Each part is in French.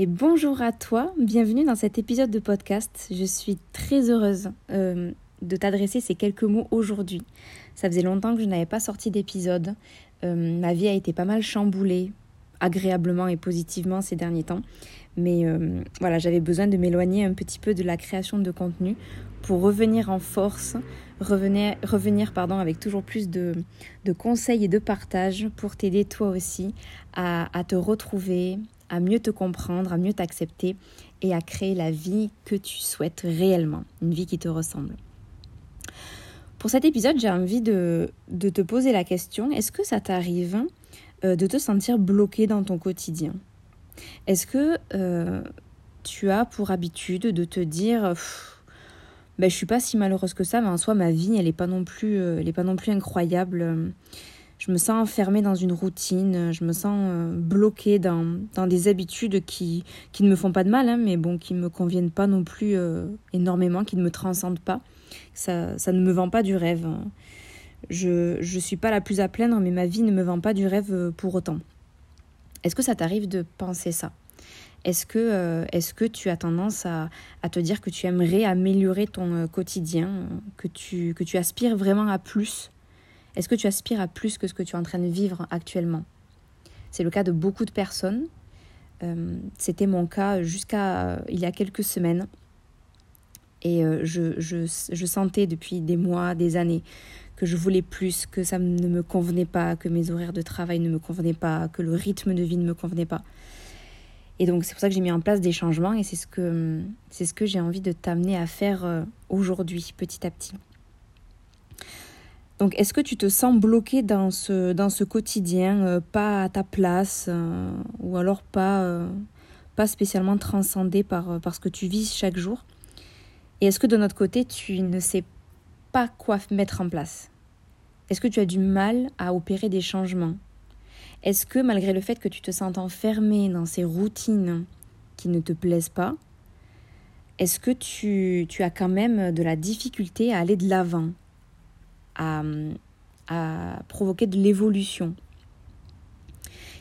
et bonjour à toi, bienvenue dans cet épisode de podcast. Je suis très heureuse euh, de t'adresser ces quelques mots aujourd'hui. Ça faisait longtemps que je n'avais pas sorti d'épisode. Euh, ma vie a été pas mal chamboulée, agréablement et positivement ces derniers temps. Mais euh, voilà, j'avais besoin de m'éloigner un petit peu de la création de contenu pour revenir en force, revenir, revenir pardon, avec toujours plus de, conseils et de partage pour t'aider toi aussi à te retrouver, à mieux te comprendre, à mieux t'accepter et à créer la vie que tu souhaites réellement, une vie qui te ressemble. Pour cet épisode, j'ai envie de, te poser la question, est-ce que ça t'arrive euh, de te sentir bloqué dans ton quotidien? Est-ce que euh, tu as pour habitude de te dire, ben, je suis pas si malheureuse que ça, mais en soi, ma vie, elle n'est euh, pas non plus incroyable je me sens enfermée dans une routine, je me sens euh, bloquée dans, des habitudes qui, qui ne me font pas de mal, hein, mais bon, qui ne me conviennent pas non plus euh, énormément, qui ne me transcendent pas. Ça, ça ne me vend pas du rêve. Je ne suis pas la plus à plaindre, mais ma vie ne me vend pas du rêve euh, pour autant. Est-ce que ça t'arrive de penser ça? Est-ce que, que tu as tendance à, à, te dire que tu aimerais améliorer ton quotidien, que tu, que tu aspires vraiment à plus? Est-ce que tu aspires à plus que ce que tu es en train de vivre actuellement? C'est le cas de beaucoup de personnes. Euh, c'était mon cas jusqu'à euh, il y a quelques semaines. Et euh, je, sentais depuis des mois, des années, que je voulais plus, que ça ne me convenait pas, que mes horaires de travail ne me convenaient pas, que le rythme de vie ne me convenait pas. Et donc c'est pour ça que j'ai mis en place des changements et c'est ce que, c'est ce que j'ai envie de t'amener à faire aujourd'hui, petit à petit. Donc, est-ce que tu te sens bloqué dans ce, dans ce quotidien, euh, pas à ta place, euh, ou alors pas, euh, pas spécialement transcendé par, par ce que tu vis chaque jour? Et est-ce que de notre côté, tu ne sais pas quoi mettre en place? Est-ce que tu as du mal à opérer des changements? Est-ce que malgré le fait que tu te sens enfermé dans ces routines qui ne te plaisent pas, est-ce que tu, tu as quand même de la difficulté à aller de l'avant? À, provoquer de l'évolution.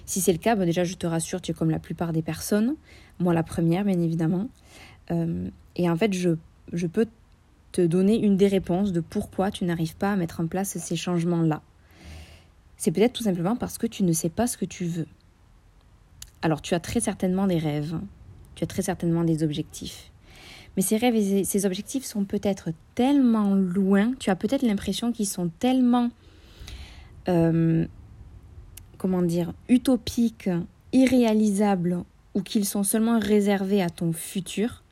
Si c'est le cas, bah déjà je te rassure, tu es comme la plupart des personnes, moi la première bien évidemment. Euh, et en fait, je, je peux te donner une des réponses de pourquoi tu n'arrives pas à mettre en place ces changements-là. C'est peut-être tout simplement parce que tu ne sais pas ce que tu veux. Alors tu as très certainement des rêves, tu as très certainement des objectifs. Mais ces rêves et ces objectifs sont peut-être tellement loin, tu as peut-être l'impression qu'ils sont tellement, euh, comment dire, utopiques, irréalisables, ou qu'ils sont seulement réservés à ton futur,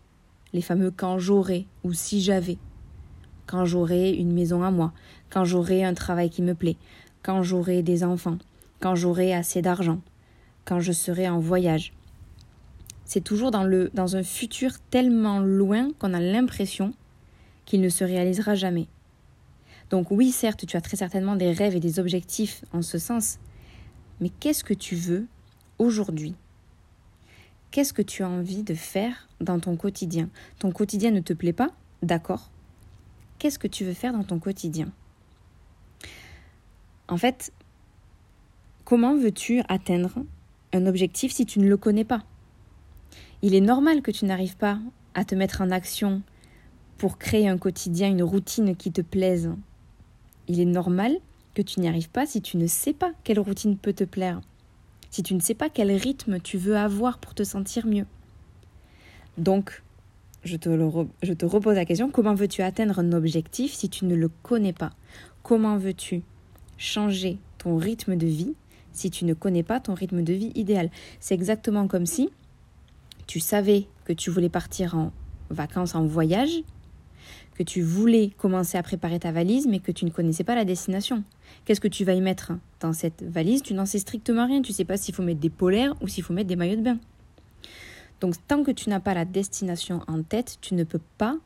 les fameux quand j'aurai ou si j'avais, quand j'aurai une maison à moi, quand j'aurai un travail qui me plaît, quand j'aurai des enfants, quand j'aurai assez d'argent, quand je serai en voyage, c'est toujours dans, le, dans un futur tellement loin qu'on a l'impression qu'il ne se réalisera jamais. Donc oui, certes, tu as très certainement des rêves et des objectifs en ce sens, mais qu'est-ce que tu veux aujourd'hui? Qu'est-ce que tu as envie de faire dans ton quotidien? Ton quotidien ne te plaît pas? D'accord. Qu'est-ce que tu veux faire dans ton quotidien? En fait, comment veux-tu atteindre un objectif si tu ne le connais pas? Il est normal que tu n'arrives pas à te mettre en action pour créer un quotidien, une routine qui te plaise. Il est normal que tu n'y arrives pas si tu ne sais pas quelle routine peut te plaire, si tu ne sais pas quel rythme tu veux avoir pour te sentir mieux. Donc, je te, repose la question, comment veux-tu atteindre un objectif si tu ne le connais pas? Comment veux-tu changer ton rythme de vie si tu ne connais pas ton rythme de vie idéal? C'est exactement comme si tu savais que tu voulais partir en vacances, en voyage, que tu voulais commencer à préparer ta valise, mais que tu ne connaissais pas la destination. Qu'est-ce que tu vas y mettre dans cette valise? Tu n'en sais strictement rien. Tu ne sais pas s'il faut mettre des polaires ou s'il faut mettre des maillots de bain. Donc, tant que tu n'as pas la destination en tête, tu ne peux pas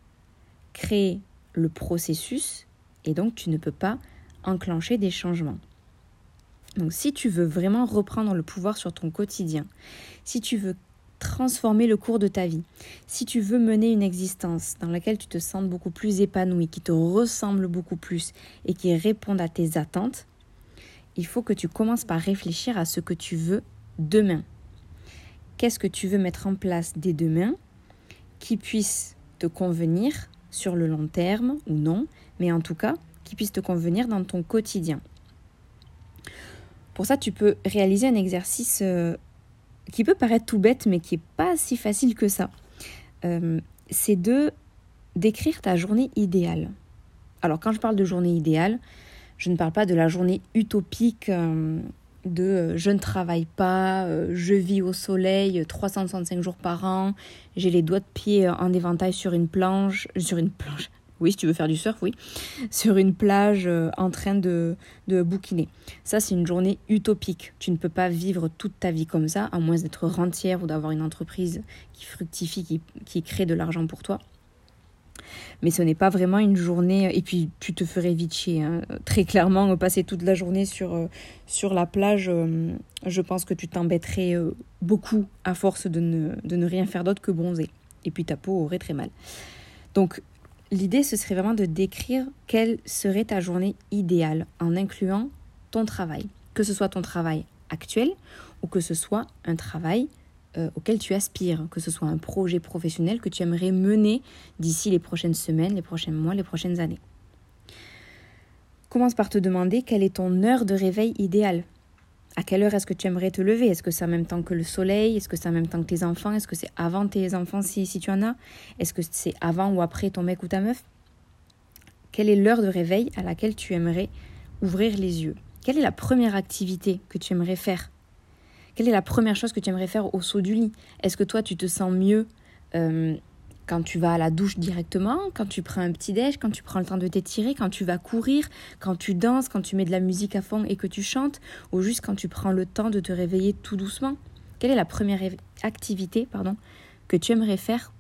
créer le processus et donc tu ne peux pas enclencher des changements. Donc, si tu veux vraiment reprendre le pouvoir sur ton quotidien, si tu veux transformer le cours de ta vie. Si tu veux mener une existence dans laquelle tu te sens beaucoup plus épanoui, qui te ressemble beaucoup plus et qui réponde à tes attentes, il faut que tu commences par réfléchir à ce que tu veux demain. qu'est-ce que tu veux mettre en place dès demain qui puisse te convenir sur le long terme ou non, mais en tout cas qui puisse te convenir dans ton quotidien. Pour ça, tu peux réaliser un exercice euh, qui peut paraître tout bête, mais qui n'est pas si facile que ça. Euh, c'est de d'écrire ta journée idéale. Alors quand je parle de journée idéale, je ne parle pas de la journée utopique euh, de euh, je ne travaille pas, je vis au soleil 365 jours par an, j'ai les doigts de pied en éventail sur une planche, sur une planche. Oui, si tu veux faire du surf, oui. Sur une plage en train de, bouquiner. Ça, c'est une journée utopique. Tu ne peux pas vivre toute ta vie comme ça, à moins d'être rentière ou d'avoir une entreprise qui fructifie, qui, crée de l'argent pour toi mais ce n'est pas vraiment une journée. Et puis, tu te ferais vite chier. Hein. Très clairement, passer toute la journée sur, euh, la plage, euh, je pense que tu t'embêterais euh, beaucoup à force de ne, de ne rien faire d'autre que bronzer. Et puis, ta peau aurait très mal. Donc, l'idée, ce serait vraiment de décrire quelle serait ta journée idéale en incluant ton travail. Que ce soit ton travail actuel ou que ce soit un travail euh, auquel tu aspires, que ce soit un projet professionnel que tu aimerais mener d'ici les prochaines semaines, les prochains mois, les prochaines années. Commence par te demander quelle est ton heure de réveil idéale. À quelle heure est-ce que tu aimerais te lever? Est-ce que c'est en même temps que le soleil? Est-ce que c'est en même temps que tes enfants? Est-ce que c'est avant tes enfants si, tu en as? Est-ce que c'est avant ou après ton mec ou ta meuf? Quelle est l'heure de réveil à laquelle tu aimerais ouvrir les yeux? Quelle est la première activité que tu aimerais faire? Quelle est la première chose que tu aimerais faire au saut du lit? Est-ce que toi, tu te sens mieux euh, quand tu vas à la douche directement, quand tu prends un petit déj, quand tu prends le temps de t'étirer, quand tu vas courir, quand tu danses, quand tu mets de la musique à fond et que tu chantes, ou juste quand tu prends le temps de te réveiller tout doucement Quelle est la première activité pardon, que tu aimerais faire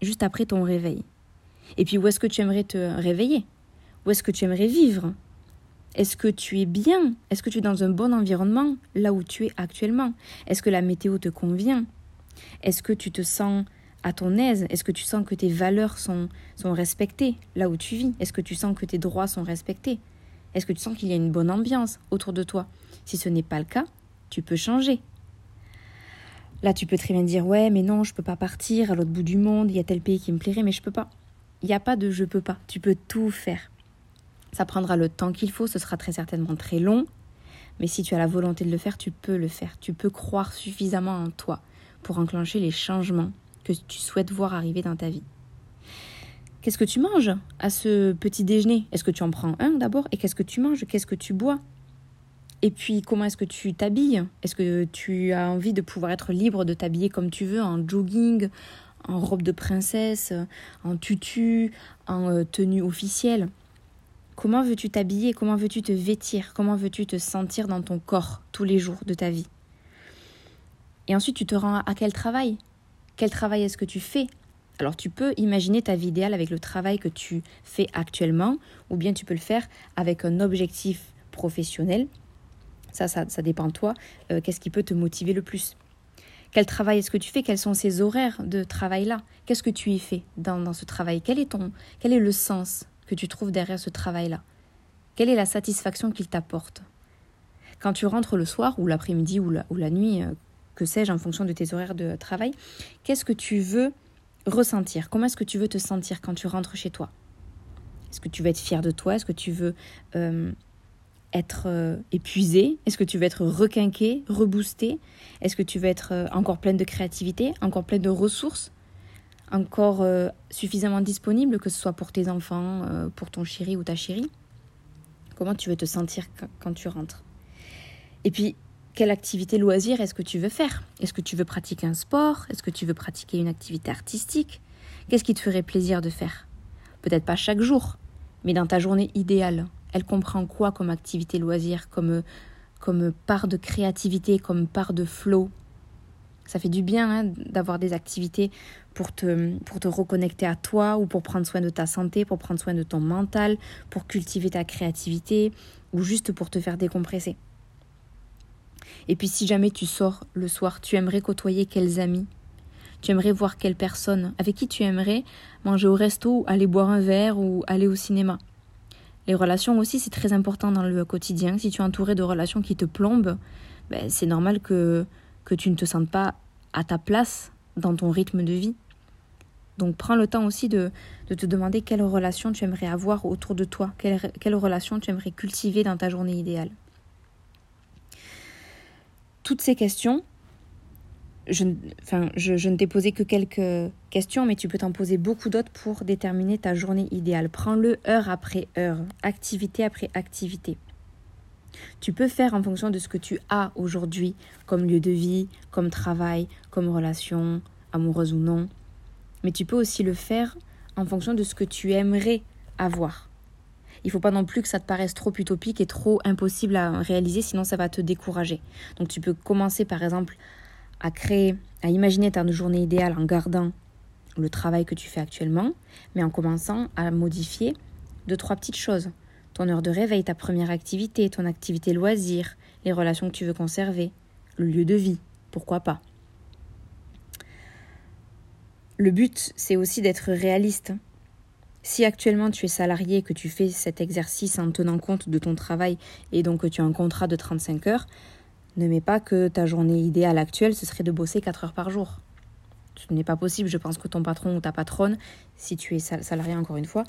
juste après ton réveil? Et puis où est-ce que tu aimerais te réveiller? Où est-ce que tu aimerais vivre? Est-ce que tu es bien? Est-ce que tu es dans un bon environnement là où tu es actuellement? Est-ce que la météo te convient? Est-ce que tu te sens à ton aise? Est-ce que tu sens que tes valeurs sont, sont respectées là où tu vis? Est-ce que tu sens que tes droits sont respectés? Est-ce que tu sens qu'il y a une bonne ambiance autour de toi? Si ce n'est pas le cas, tu peux changer. Là, tu peux très bien dire Ouais, mais non, je peux pas partir à l'autre bout du monde, il y a tel pays qui me plairait, mais je peux pas. Il n'y a pas de je peux pas. Tu peux tout faire. Ça prendra le temps qu'il faut, ce sera très certainement très long, mais si tu as la volonté de le faire, tu peux le faire. Tu peux croire suffisamment en toi pour enclencher les changements que tu souhaites voir arriver dans ta vie. Qu'est-ce que tu manges à ce petit déjeuner? Est-ce que tu en prends un d'abord? Et qu'est-ce que tu manges? Qu'est-ce que tu bois? Et puis comment est-ce que tu t'habilles? Est-ce que tu as envie de pouvoir être libre de t'habiller comme tu veux, en jogging, en robe de princesse, en tutu, en euh, tenue officielle? Comment veux-tu t'habiller? Comment veux-tu te vêtir? Comment veux-tu te sentir dans ton corps tous les jours de ta vie? Et ensuite, tu te rends à quel travail? Quel travail est-ce que tu fais? Alors tu peux imaginer ta vie idéale avec le travail que tu fais actuellement, ou bien tu peux le faire avec un objectif professionnel. Ça, ça, dépend de toi. Euh, qu'est-ce qui peut te motiver le plus. Quel travail est-ce que tu fais? Quels sont ces horaires de travail-là? Qu'est-ce que tu y fais dans, ce travail? Quel est, ton, quel est le sens que tu trouves derrière ce travail-là? Quelle est la satisfaction qu'il t'apporte? Quand tu rentres le soir ou l'après-midi ou la, nuit, euh, que sais-je, en fonction de tes horaires de travail, qu'est-ce que tu veux ressentir? Comment est-ce que tu veux te sentir quand tu rentres chez toi? Est-ce que tu veux être fier de toi? Est-ce que tu veux euh, être euh, épuisé? Est-ce que tu veux être requinqué, reboosté? Est-ce que tu veux être encore pleine de créativité, encore pleine de ressources? Encore euh, suffisamment disponible, que ce soit pour tes enfants, euh, pour ton chéri ou ta chérie? Comment tu veux te sentir quand tu rentres? Et puis, quelle activité loisir est-ce que tu veux faire? Est-ce que tu veux pratiquer un sport? Est-ce que tu veux pratiquer une activité artistique? Qu'est-ce qui te ferait plaisir de faire? Peut-être pas chaque jour, mais dans ta journée idéale. Elle comprend quoi comme activité loisir, comme, comme part de créativité, comme part de flow? Ça fait du bien hein, d'avoir des activités pour te, pour te reconnecter à toi ou pour prendre soin de ta santé, pour prendre soin de ton mental, pour cultiver ta créativité ou juste pour te faire décompresser. Et puis si jamais tu sors le soir, tu aimerais côtoyer quels amis? Tu aimerais voir quelles personnes Avec qui tu aimerais manger au resto, aller boire un verre ou aller au cinéma? Les relations aussi, c'est très important dans le quotidien. Si tu es entouré de relations qui te plombent, ben, c'est normal que que tu ne te sentes pas à ta place dans ton rythme de vie. Donc prends le temps aussi de, te demander quelle relation tu aimerais avoir autour de toi, quelle, quelle relation tu aimerais cultiver dans ta journée idéale. Toutes ces questions, je, enfin, je, ne t'ai posé que quelques questions, mais tu peux t'en poser beaucoup d'autres pour déterminer ta journée idéale. Prends-le heure après heure, activité après activité. Tu peux faire en fonction de ce que tu as aujourd'hui comme lieu de vie, comme travail, comme relation, amoureuse ou non. Mais tu peux aussi le faire en fonction de ce que tu aimerais avoir. Il faut pas non plus que ça te paraisse trop utopique et trop impossible à réaliser, sinon ça va te décourager. Donc tu peux commencer par exemple à créer, à imaginer ta journée idéale en gardant le travail que tu fais actuellement, mais en commençant à modifier deux, trois petites choses. Ton heure de réveil, ta première activité, ton activité loisir, les relations que tu veux conserver, le lieu de vie, pourquoi pas. Le but, c'est aussi d'être réaliste. Si actuellement tu es salarié et que tu fais cet exercice en tenant compte de ton travail et donc que tu as un contrat de 35 heures, ne mets pas que ta journée idéale actuelle, ce serait de bosser 4 heures par jour. Ce n'est pas possible. Je pense que ton patron ou ta patronne, si tu es salarié encore une fois,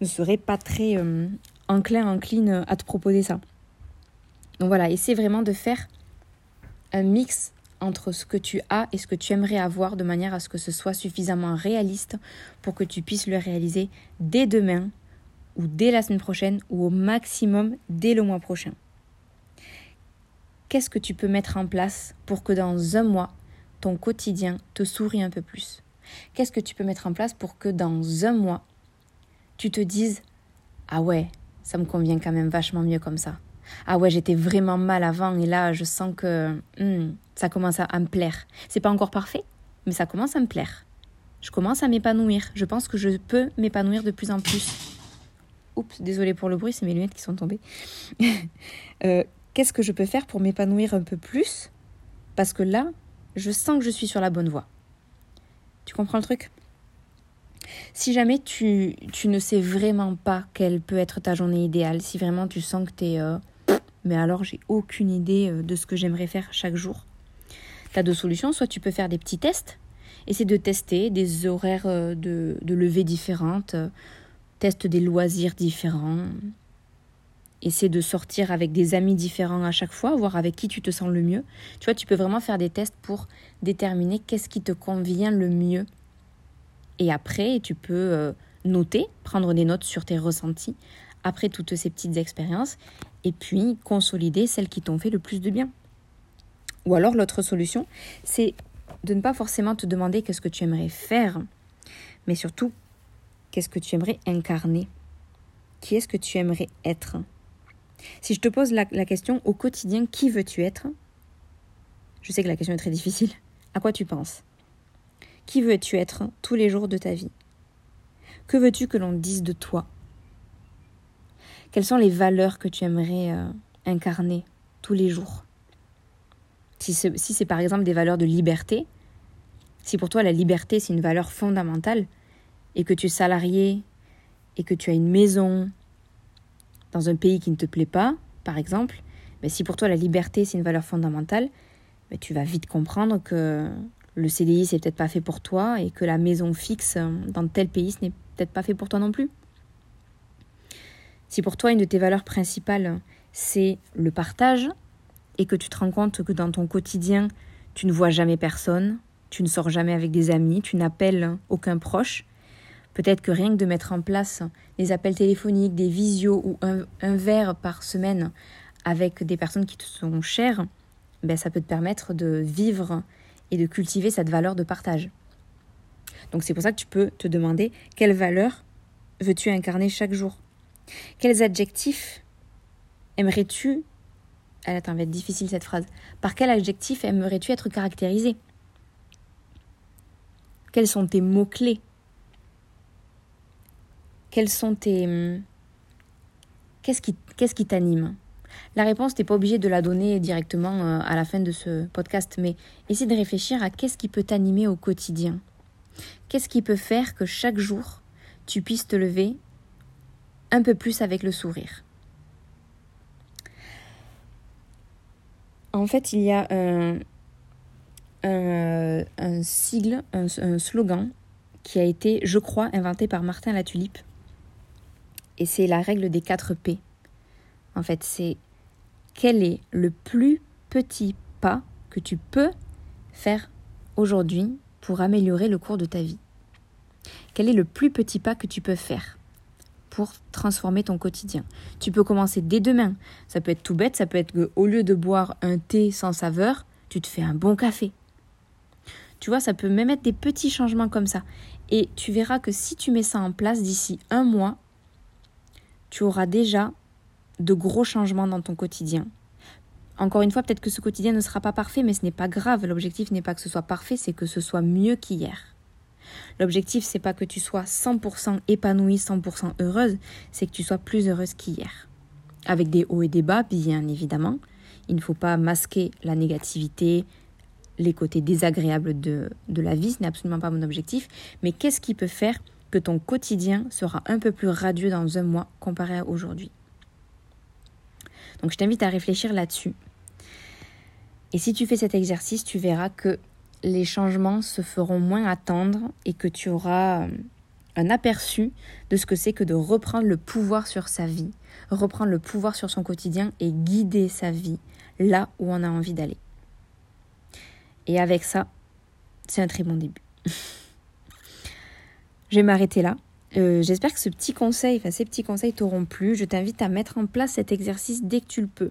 ne serait pas très euh, enclin, à te proposer ça. Donc voilà, essaie vraiment de faire un mix entre ce que tu as et ce que tu aimerais avoir de manière à ce que ce soit suffisamment réaliste pour que tu puisses le réaliser dès demain ou dès la semaine prochaine ou au maximum dès le mois prochain qu'est-ce que tu peux mettre en place pour que dans un mois, ton quotidien te sourie un peu plus? Qu'est-ce que tu peux mettre en place pour que dans un mois, tu te dises Ah ouais, ça me convient quand même vachement mieux comme ça. Ah ouais, j'étais vraiment mal avant et là, je sens que hmm, ça commence à, me plaire. C'est pas encore parfait, mais ça commence à me plaire. Je commence à m'épanouir. Je pense que je peux m'épanouir de plus en plus. Oups, désolé pour le bruit, c'est mes lunettes qui sont tombées. euh, qu'est-ce que je peux faire pour m'épanouir un peu plus? Parce que là, je sens que je suis sur la bonne voie. Tu comprends le truc? Si jamais tu, tu, ne sais vraiment pas quelle peut être ta journée idéale, si vraiment tu sens que tu es... Euh, mais alors j'ai aucune idée euh, de ce que j'aimerais faire chaque jour. Tu as deux solutions, soit tu peux faire des petits tests, essayer de tester des horaires euh, de, de levée différentes, teste des loisirs différents, essaie de sortir avec des amis différents à chaque fois, voir avec qui tu te sens le mieux. Tu vois, tu peux vraiment faire des tests pour déterminer qu'est-ce qui te convient le mieux. Et après, tu peux euh, noter, prendre des notes sur tes ressentis après toutes ces petites expériences et puis consolider celles qui t'ont fait le plus de bien. Ou alors l'autre solution, c'est de ne pas forcément te demander qu'est-ce que tu aimerais faire, mais surtout qu'est-ce que tu aimerais incarner? Qui est-ce que tu aimerais être? Si je te pose la, question au quotidien, qui veux-tu être? Je sais que la question est très difficile. À quoi tu penses? Qui veux-tu être tous les jours de ta vie? Que veux-tu que l'on dise de toi? Quelles sont les valeurs que tu aimerais euh, incarner tous les jours? Si c'est par exemple des valeurs de liberté, si pour toi la liberté c'est une valeur fondamentale, et que tu es salarié, et que tu as une maison, dans un pays qui ne te plaît pas, par exemple, mais si pour toi la liberté c'est une valeur fondamentale, mais tu vas vite comprendre que le CDI c'est peut-être pas fait pour toi et que la maison fixe dans tel pays ce n'est peut-être pas fait pour toi non plus. Si pour toi une de tes valeurs principales c'est le partage et que tu te rends compte que dans ton quotidien tu ne vois jamais personne, tu ne sors jamais avec des amis, tu n'appelles aucun proche, Peut-être que rien que de mettre en place des appels téléphoniques, des visios ou un, verre par semaine avec des personnes qui te sont chères, ben ça peut te permettre de vivre et de cultiver cette valeur de partage. Donc c'est pour ça que tu peux te demander quelle valeur veux-tu incarner chaque jour? Quels adjectifs aimerais-tu attends, va être difficile cette phrase. Par quel adjectif aimerais-tu être caractérisé? Quels sont tes mots-clés? Quels sont tes... Qu'est-ce qui qu'est-ce qui t'anime? La réponse, t'es pas obligé de la donner directement euh, à la fin de ce podcast, mais essaie de réfléchir à qu'est-ce qui peut t'animer au quotidien? Qu'est-ce qui peut faire que chaque jour, tu puisses te lever un peu plus avec le sourire En fait, il y a un, sigle, un, slogan qui a été, je crois, inventé par Martin Latulipe. Et c'est la règle des 4 P. En fait, c'est quel est le plus petit pas que tu peux faire aujourd'hui pour améliorer le cours de ta vie? Quel est le plus petit pas que tu peux faire? Pour transformer ton quotidien Tu peux commencer dès demain. Ça peut être tout bête, ça peut être qu'au lieu de boire un thé sans saveur, tu te fais un bon café. Tu vois, ça peut même être des petits changements comme ça. Et tu verras que si tu mets ça en place d'ici un mois, tu auras déjà de gros changements dans ton quotidien. Encore une fois, peut-être que ce quotidien ne sera pas parfait, mais ce n'est pas grave. L'objectif n'est pas que ce soit parfait, c'est que ce soit mieux qu'hier. L'objectif, c'est pas que tu sois 100% épanouie, 100% heureuse, c'est que tu sois plus heureuse qu'hier. Avec des hauts et des bas, bien évidemment. Il ne faut pas masquer la négativité, les côtés désagréables de, de la vie, ce n'est absolument pas mon objectif. Mais qu'est-ce qui peut faire que ton quotidien sera un peu plus radieux dans un mois comparé à aujourd'hui? Donc je t'invite à réfléchir là-dessus. Et si tu fais cet exercice, tu verras que les changements se feront moins attendre et que tu auras euh, un aperçu de ce que c'est que de reprendre le pouvoir sur sa vie, reprendre le pouvoir sur son quotidien et guider sa vie là où on a envie d'aller. Et avec ça, c'est un très bon début. Je vais m'arrêter là. Euh, j'espère que ce petit conseil, enfin ces petits conseils t'auront plu. Je t'invite à mettre en place cet exercice dès que tu le peux.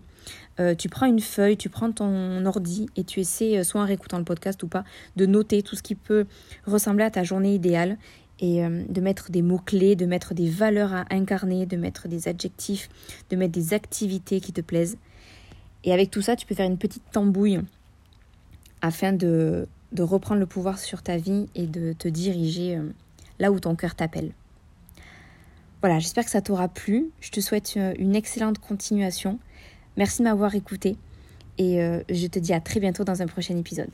Euh, tu prends une feuille, tu prends ton ordi et tu essaies, euh, soit en réécoutant le podcast ou pas, de noter tout ce qui peut ressembler à ta journée idéale et de mettre des mots-clés, de mettre des valeurs à incarner, de mettre des adjectifs, de mettre des activités qui te plaisent. Et avec tout ça, tu peux faire une petite tambouille afin de, de reprendre le pouvoir sur ta vie et de te diriger là où ton cœur t'appelle. Voilà, j'espère que ça t'aura plu. Je te souhaite euh, une excellente continuation. Merci de m'avoir écouté et euh, je te dis à très bientôt dans un prochain épisode.